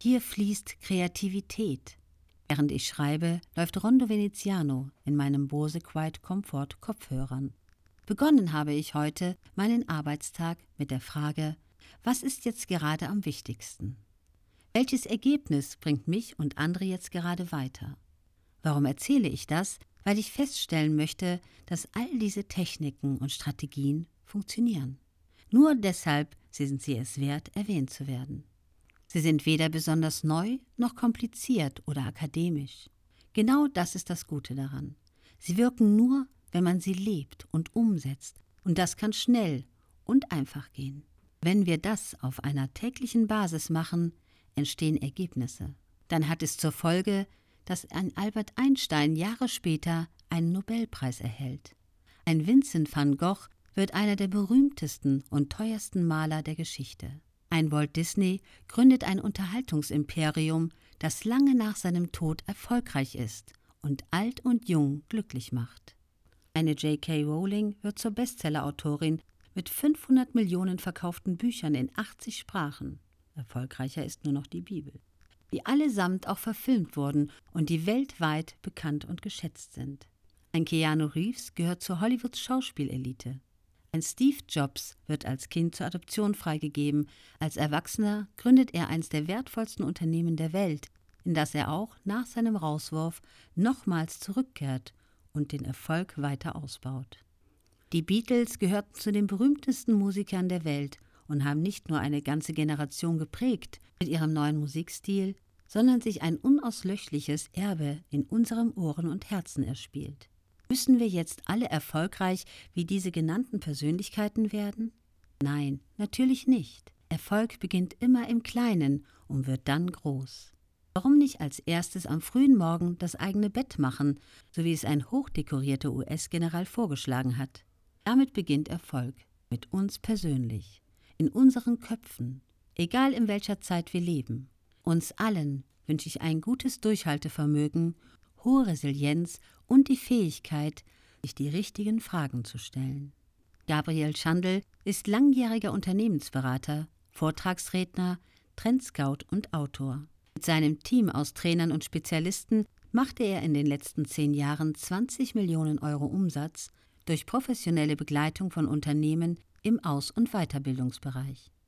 Hier fließt Kreativität. Während ich schreibe, läuft Rondo Veneziano in meinem Bose Quiet Comfort Kopfhörern. Begonnen habe ich heute meinen Arbeitstag mit der Frage, was ist jetzt gerade am wichtigsten? Welches Ergebnis bringt mich und andere jetzt gerade weiter? Warum erzähle ich das? Weil ich feststellen möchte, dass all diese Techniken und Strategien funktionieren. Nur deshalb sind sie es wert, erwähnt zu werden. Sie sind weder besonders neu noch kompliziert oder akademisch. Genau das ist das Gute daran. Sie wirken nur, wenn man sie lebt und umsetzt, und das kann schnell und einfach gehen. Wenn wir das auf einer täglichen Basis machen, entstehen Ergebnisse. Dann hat es zur Folge, dass ein Albert Einstein Jahre später einen Nobelpreis erhält. Ein Vincent van Gogh wird einer der berühmtesten und teuersten Maler der Geschichte. Ein Walt Disney gründet ein Unterhaltungsimperium, das lange nach seinem Tod erfolgreich ist und alt und jung glücklich macht. Eine J.K. Rowling wird zur Bestsellerautorin mit 500 Millionen verkauften Büchern in 80 Sprachen. Erfolgreicher ist nur noch die Bibel. Die allesamt auch verfilmt wurden und die weltweit bekannt und geschätzt sind. Ein Keanu Reeves gehört zur Hollywoods Schauspielelite. Ein Steve Jobs wird als Kind zur Adoption freigegeben. Als Erwachsener gründet er eines der wertvollsten Unternehmen der Welt, in das er auch nach seinem Rauswurf nochmals zurückkehrt und den Erfolg weiter ausbaut. Die Beatles gehörten zu den berühmtesten Musikern der Welt und haben nicht nur eine ganze Generation geprägt mit ihrem neuen Musikstil, sondern sich ein unauslöschliches Erbe in unserem Ohren und Herzen erspielt. Müssen wir jetzt alle erfolgreich wie diese genannten Persönlichkeiten werden? Nein, natürlich nicht. Erfolg beginnt immer im Kleinen und wird dann groß. Warum nicht als erstes am frühen Morgen das eigene Bett machen, so wie es ein hochdekorierter US-General vorgeschlagen hat? Damit beginnt Erfolg, mit uns persönlich, in unseren Köpfen, egal in welcher Zeit wir leben. Uns allen wünsche ich ein gutes Durchhaltevermögen hohe Resilienz und die Fähigkeit, sich die richtigen Fragen zu stellen. Gabriel Schandl ist langjähriger Unternehmensberater, Vortragsredner, Trendscout und Autor. Mit seinem Team aus Trainern und Spezialisten machte er in den letzten zehn Jahren 20 Millionen Euro Umsatz durch professionelle Begleitung von Unternehmen im Aus- und Weiterbildungsbereich.